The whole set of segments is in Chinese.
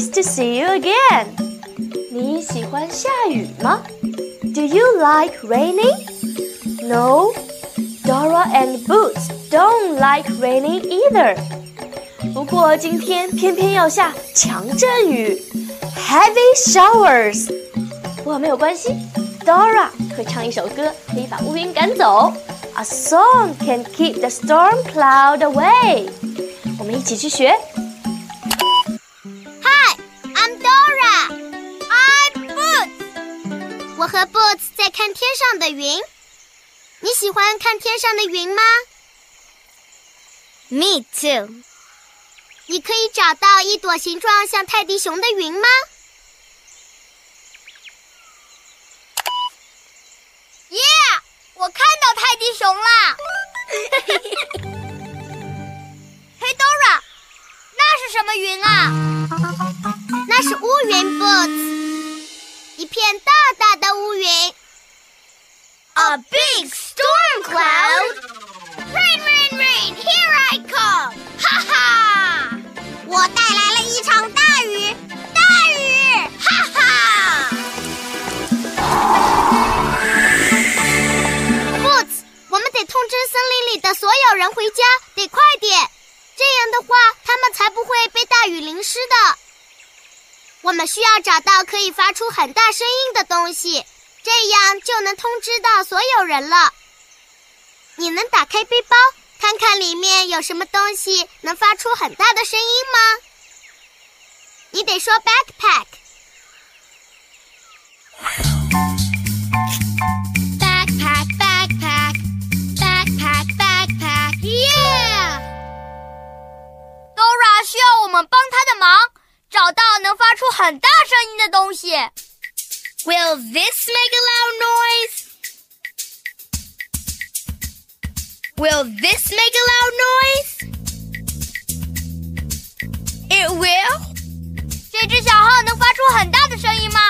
，Nice to see you again。你喜欢下雨吗？Do you like raining? No, Dora and Boots don't like raining either。不过今天偏偏要下强阵雨，heavy showers。不过没有关系，Dora 会唱一首歌，可以把乌云赶走。A song can keep the storm cloud away。我们一起去学。 我和 Boots 在看天上的云。你喜欢看天上的云吗？Me too。你可以找到一朵形状像泰迪熊的云吗？耶！我看到泰迪熊啦！嘿，Dora，那是什么云啊？那是乌云，Boots。一片大大的乌云，A big storm cloud. Rain, rain, rain! Here I come! 哈哈，我带来了一场大雨，大雨！哈哈。Boots，我们得通知森林里的所有人回家，得快点，这样的话他们才不会被大雨淋湿的。我们需要找到可以发出很大声音的东西，这样就能通知到所有人了。你能打开背包，看看里面有什么东西能发出很大的声音吗？你得说 backpack。backpack backpack backpack backpack yeah。Dora 需要我们帮他的忙。找到能发出很大声音的东西。Will this make a loud noise? Will this make a loud noise? It will. 这只小号能发出很大的声音吗？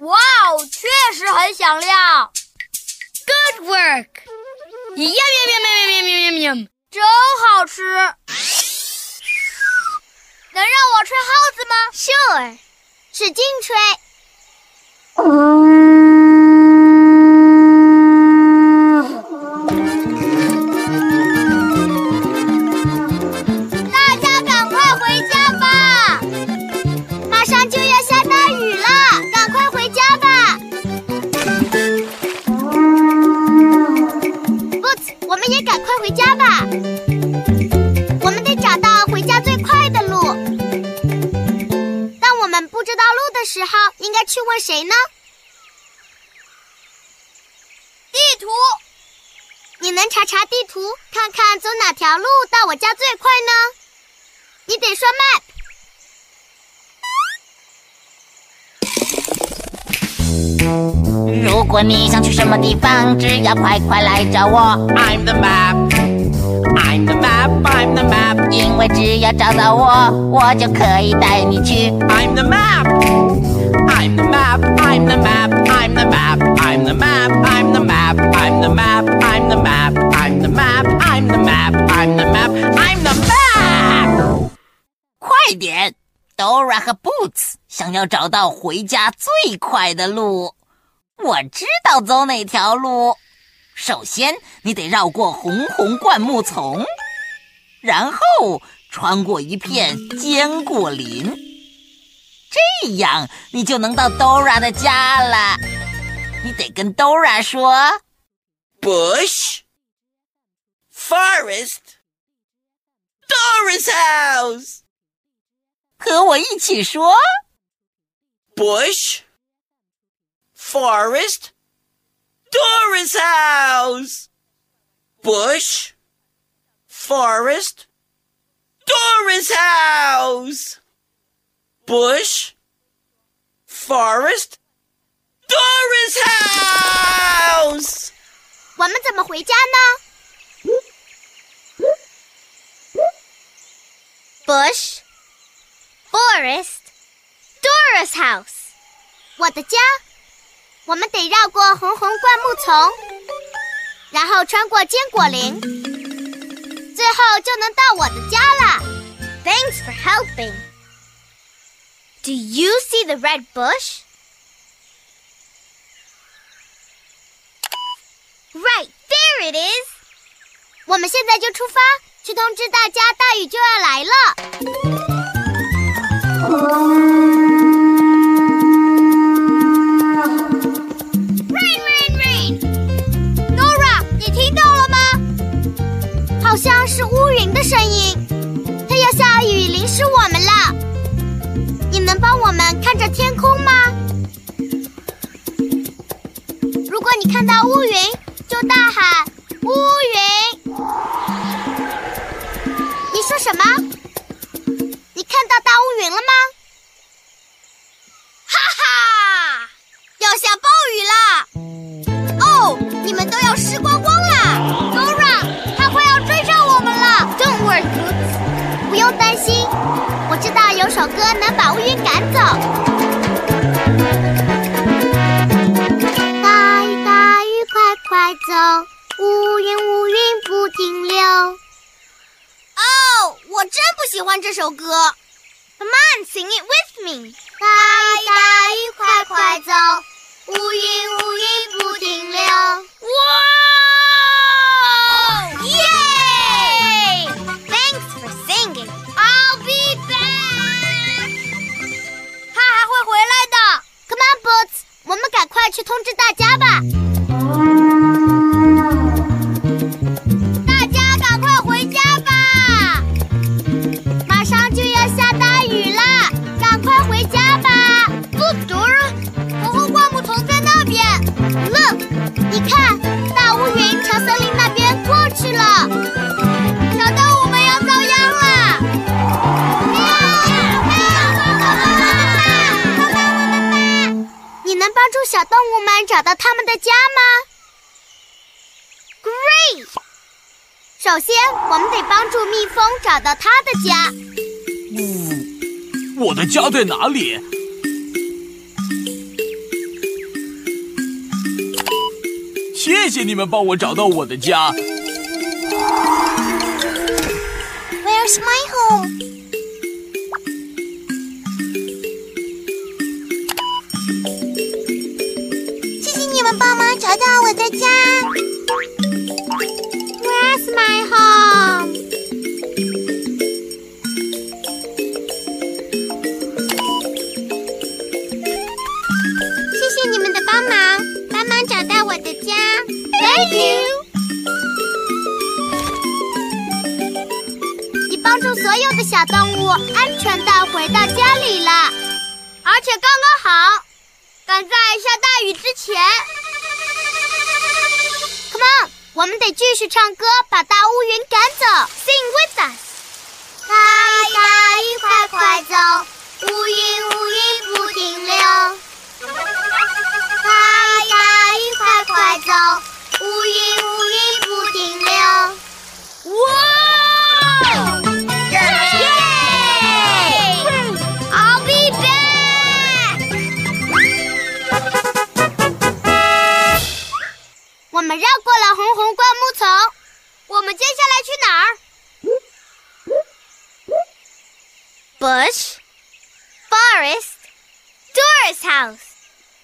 哇哦，确实很响亮。Good work. Yum yum yum yum yum yum yum. 真好吃，能让我吹号子吗？Sure，使劲吹。谁呢？地图，你能查查地图，看看走哪条路到我家最快呢？你得说 map。如果你想去什么地方，只要快快来找我。I'm the map，I'm the map，I'm the map。因为只要找到我，我就可以带你去。I'm the map。I'm the map, I'm the map, I'm the map, I'm the map, I'm the map, I'm the map, I'm the map, I'm the map, I'm the map, I'm the map, I'm the map。快点，Dora 和 Boots 想要找到回家最快的路。我知道走哪条路。首先，你得绕过红红灌木丛，然后穿过一片坚果林。这样你就能到 Dora 的家了。你得跟 Dora 说：Bush, forest, Dora's house。和我一起说：Bush, forest, Dora's house. Bush, forest, Dora's house. Bush, forest, Dora's house. 我们怎么回家呢？Bush, forest, Dora's house. 我的家。我们得绕过红红灌木丛，然后穿过坚果林，最后就能到我的家了。Thanks for helping. Do you see the red bush? Right, there it is. 我们现在就出发，去通知大家，大雨就要来了。Rain, rain, rain. Nora，你听到了吗好像是乌云的声音，它要下雨淋湿我们。能帮我们看着天空吗？如果你看到乌云，就大喊“乌云”。你说什么？你看到大乌云了吗？哈哈，要下暴雨了！哦，你们都要湿光光首歌能把乌云赶走。大雨大雨快快走，乌云乌云不停留。哦，我真不喜欢这首歌。Come on, sing it with me。大雨大雨快快走，乌云乌云不停留。我们赶快去通知大家吧！助蜜蜂找到它的家。嗯，我的家在哪里？谢谢你们帮我找到我的家。Where's my home？小动物安全的回到家里了，而且刚刚好，赶在下大雨之前。Come on，我们得继续唱歌，把大乌云赶走。？Bush, forest, Dora's house，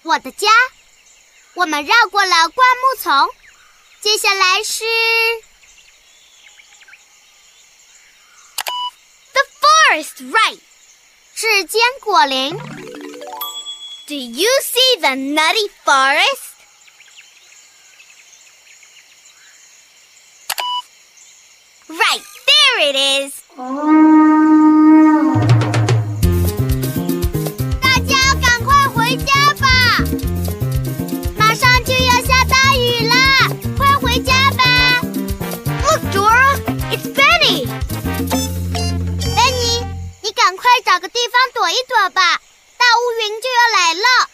我的家。我们绕过了灌木丛，接下来是 The forest, right？是坚果林。 Do you see the nutty forest? Right, there it is. 一躲吧，大乌云就要来了，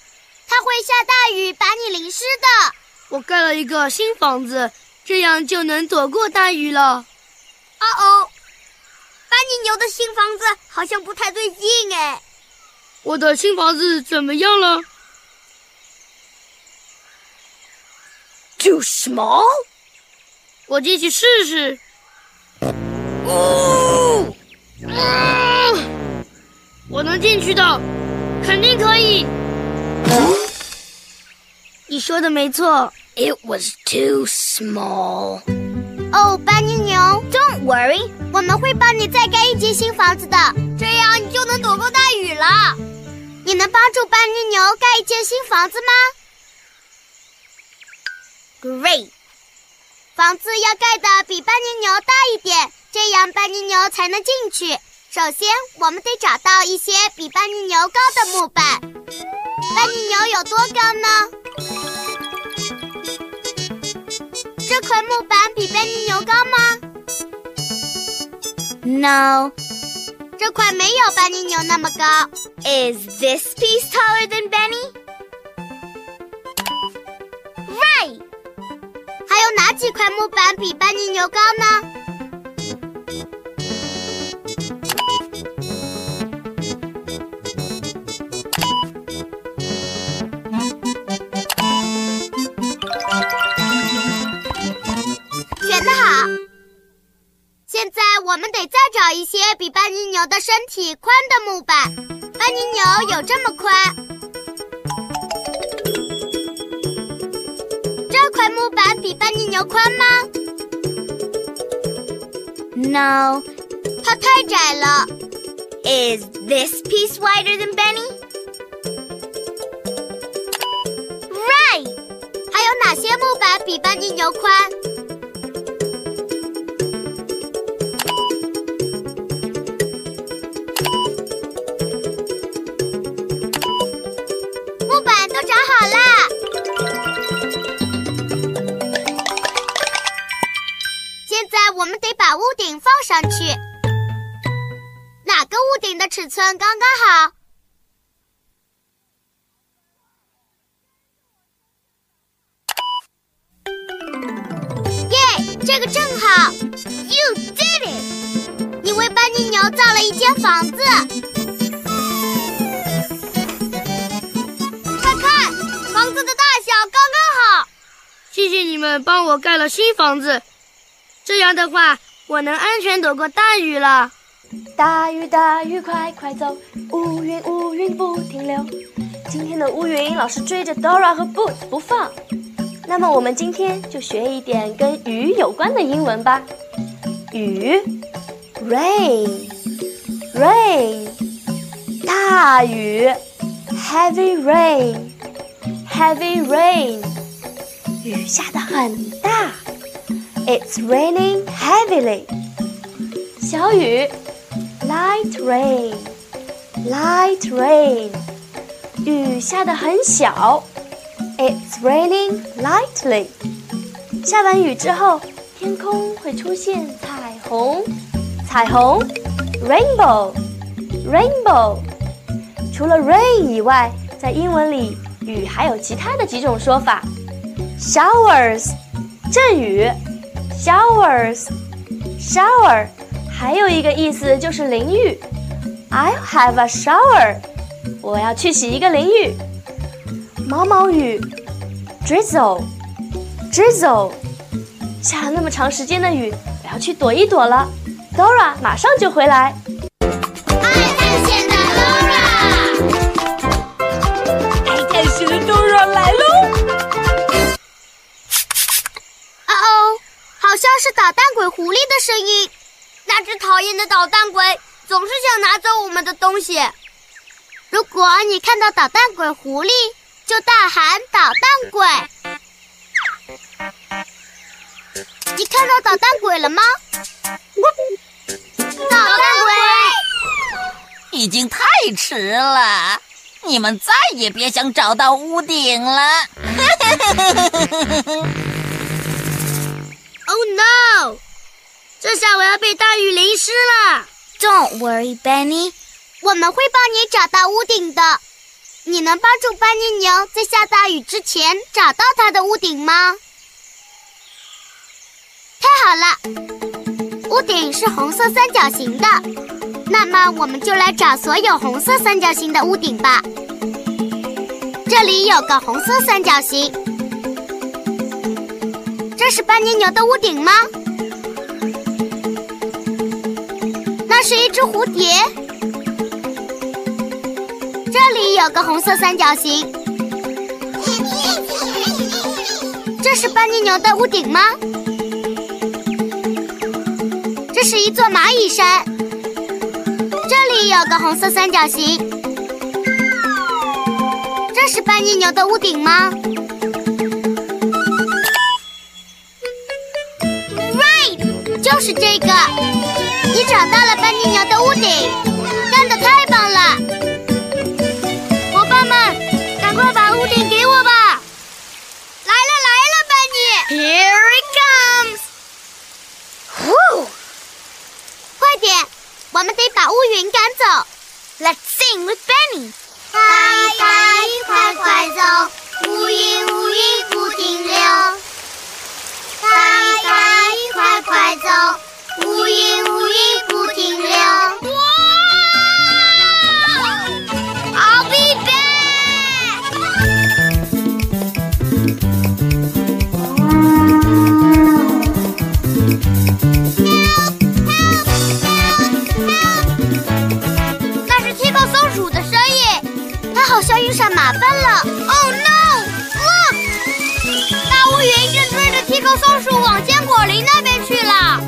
它会下大雨把你淋湿的。我盖了一个新房子，这样就能躲过大雨了。哦哦，班尼牛的新房子好像不太对劲哎。我的新房子怎么样了？Too small。我进去试试。哦，啊我能进去的，肯定可以。你说的没错，It was too small。哦，班尼牛，Don't worry，我们会帮你再盖一间新房子的，这样你就能躲过大雨了。你能帮助班尼牛盖一间新房子吗？Great，房子要盖的比班尼牛大一点，这样班尼牛才能进去。首先，我们得找到一些比班尼牛高的木板。班尼牛有多高呢？这块木板比班尼牛高吗？No，这块没有班尼牛那么高。Is this piece taller than Benny? Right。还有哪几块木板比班尼牛高呢？比班尼牛的身体宽的木板。班尼牛有这么宽。这块木板比班尼牛宽吗？No. 它太窄了。Is this piece wider than Benny? Right。还有哪些木板比班尼牛宽？耶，这个正好。You did it！你为班尼牛造了一间房子。快看，房子的大小刚刚好。谢谢你们帮我盖了新房子，这样的话，我能安全躲过大雨了。大雨大雨快快走，乌云乌云不停留。今天的乌云老是追着 Dora 和 Boots 不放，那么我们今天就学一点跟雨有关的英文吧。雨，rain，rain，大雨，heavy rain，heavy rain，雨下得很大，it's raining heavily。小雨，light rain，light rain，雨下得很小，it's raining lightly。下完雨之后，天空会出现彩虹，彩虹，rainbow，rainbow。除了 rain 以外，在英文里，雨还有其他的几种说法：showers，阵雨；showers，shower。还有一个意思就是淋浴，I'll have a shower，我要去洗一个淋浴。毛毛雨，drizzle，drizzle，下了那么长时间的雨，我要去躲一躲了。Dora 马上就回来。爱探险的 Dora，爱探险的 Dora 来喽！哦哦，好像是捣蛋鬼狐狸的声音。那只讨厌的捣蛋鬼总是想拿走我们的东西。如果你看到捣蛋鬼狐狸，就大喊“捣蛋鬼”。你看到捣蛋鬼了吗？捣蛋鬼！已经太迟了，你们再也别想找到屋顶了。Oh no！这下我要被大雨淋湿了。Don't worry, Benny，我们会帮你找到屋顶的。你能帮助班尼牛在下大雨之前找到它的屋顶吗？太好了，屋顶是红色三角形的，那么我们就来找所有红色三角形的屋顶吧。这里有个红色三角形，这是班尼牛的屋顶吗？那是一只蝴蝶。这里有个红色三角形，这是班尼牛的屋顶吗？这是一座蚂蚁山。这里有个红色三角形，这是班尼牛的屋顶吗？Right，就是这个。你找到了班尼牛的屋顶，干得太棒了！快把屋顶给我吧！来了来了，班尼！Here it comes！呼！快点，我们得把乌云赶走。Let's sing with Benny！大雨大雨快快走，乌云乌云不停留。大雨大雨快快走。乌云林那边去了。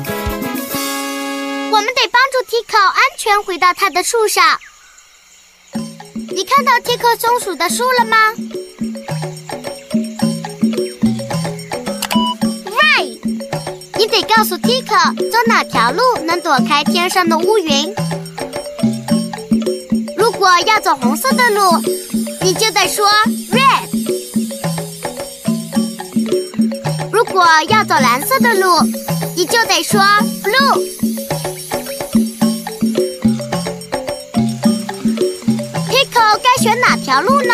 我们得帮助 Tico 安全回到它的树上。你看到 Tico 松鼠的树了吗？Right，你得告诉 Tico 走哪条路能躲开天上的乌云。如果要走红色的路，你就得说 red；如果要走蓝色的路，你就得说 blue。该选哪条路呢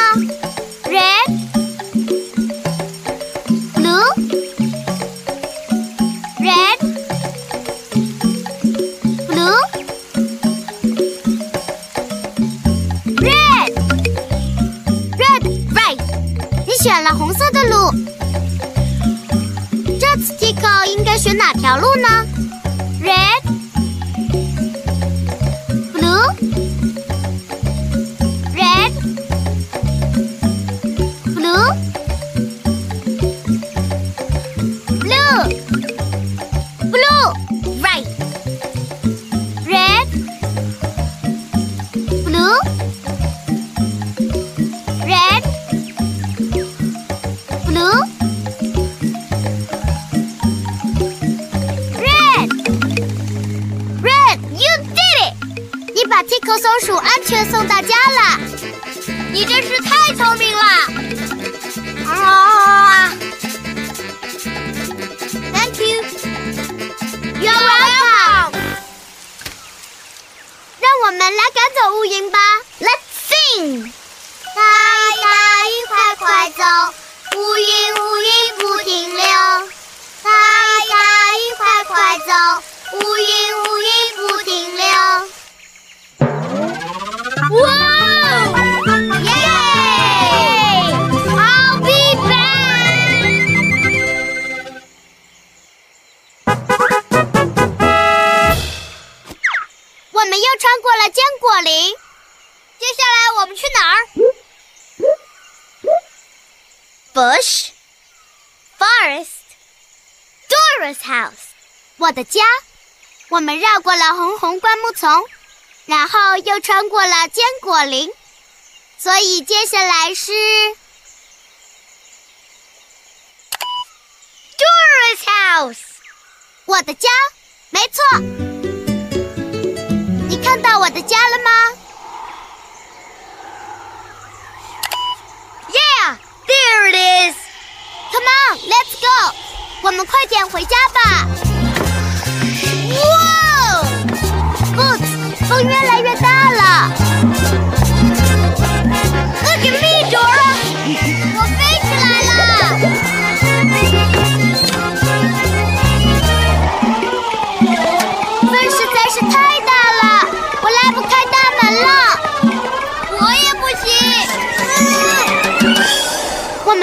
走乌云吧。Let's sing. 大雨大雨快快走，乌云乌云不停留。大雨大雨快快走，乌云乌云不停留。哇！穿过了坚果林，接下来我们去哪儿？Bush, forest, Dora's house，我的家。我们绕过了红红灌木丛。然后又穿过了坚果林，所以接下来是 Doris House，我的家。没错，你看到我的家了吗？Yeah，there it is。Come on, let's go。我们快点回家吧。哇，Boots，风越来越大了。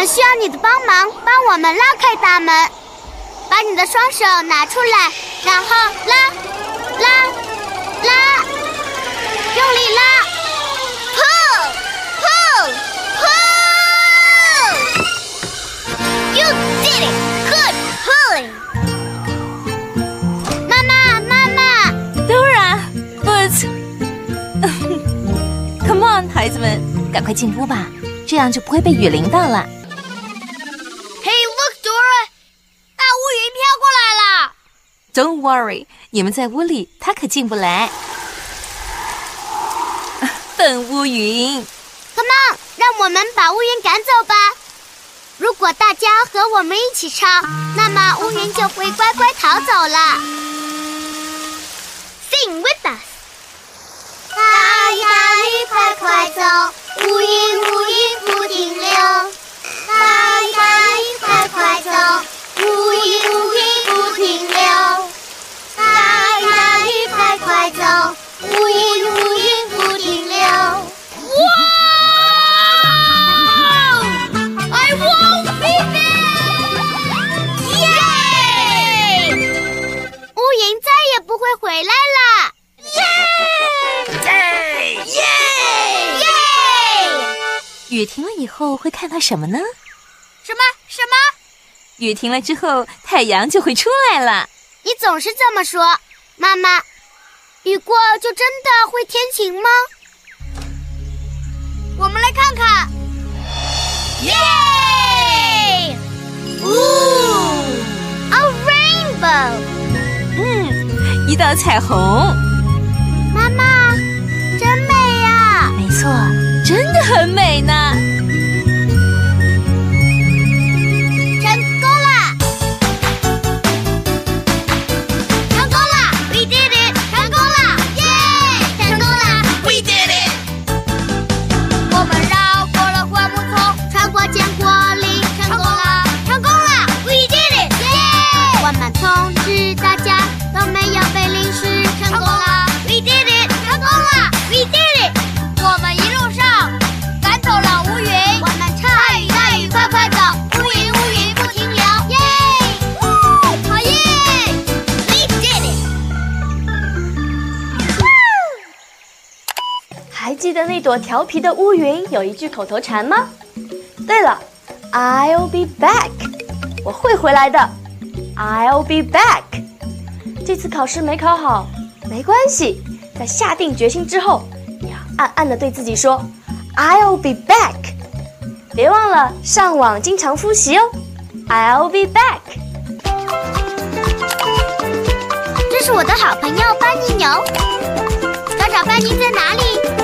需要你的帮忙，帮我们拉开大门。把你的双手拿出来，然后拉，拉，拉，用力拉，pull pull pull。You did it, good pulling。妈妈，妈妈，Dora, but。Come on，孩子们，赶快进屋吧，这样就不会被雨淋到了。Don't worry，你们在屋里，它可进不来。笨乌云，Come on，让我们把乌云赶走吧。如果大家和我们一起唱，那么乌云就会乖乖逃走了。Sing with us。大呀雨快快走，乌云乌云不停留。大呀雨快快走，乌云乌雨停了以后会看到什么呢？什么什么？雨停了之后，太阳就会出来了。你总是这么说，妈妈。雨过就真的会天晴吗？我们来看看。耶！呜，a rainbow！嗯，一道彩虹。妈妈，真美呀！没错，很美呢。调皮的乌云有一句口头禅吗？对了，I'll be back，我会回来的。I'll be back。这次考试没考好，没关系，在下定决心之后，你要暗暗的对自己说，I'll be back。别忘了上网经常复习哦。I'll be back。这是我的好朋友班尼牛，找找班尼在哪里？